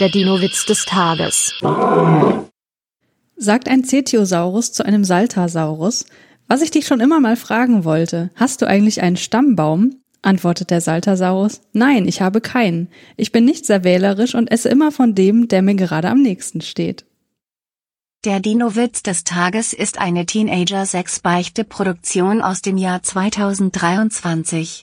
Der Dino-Witz des Tages. Sagt ein Cetiosaurus zu einem Saltasaurus, was ich dich schon immer mal fragen wollte, hast du eigentlich einen Stammbaum? Antwortet der Saltasaurus, nein, ich habe keinen. Ich bin nicht sehr wählerisch und esse immer von dem, der mir gerade am nächsten steht. Der Dino-Witz des Tages ist eine Teenager-6-Beichte-Produktion aus dem Jahr 2023.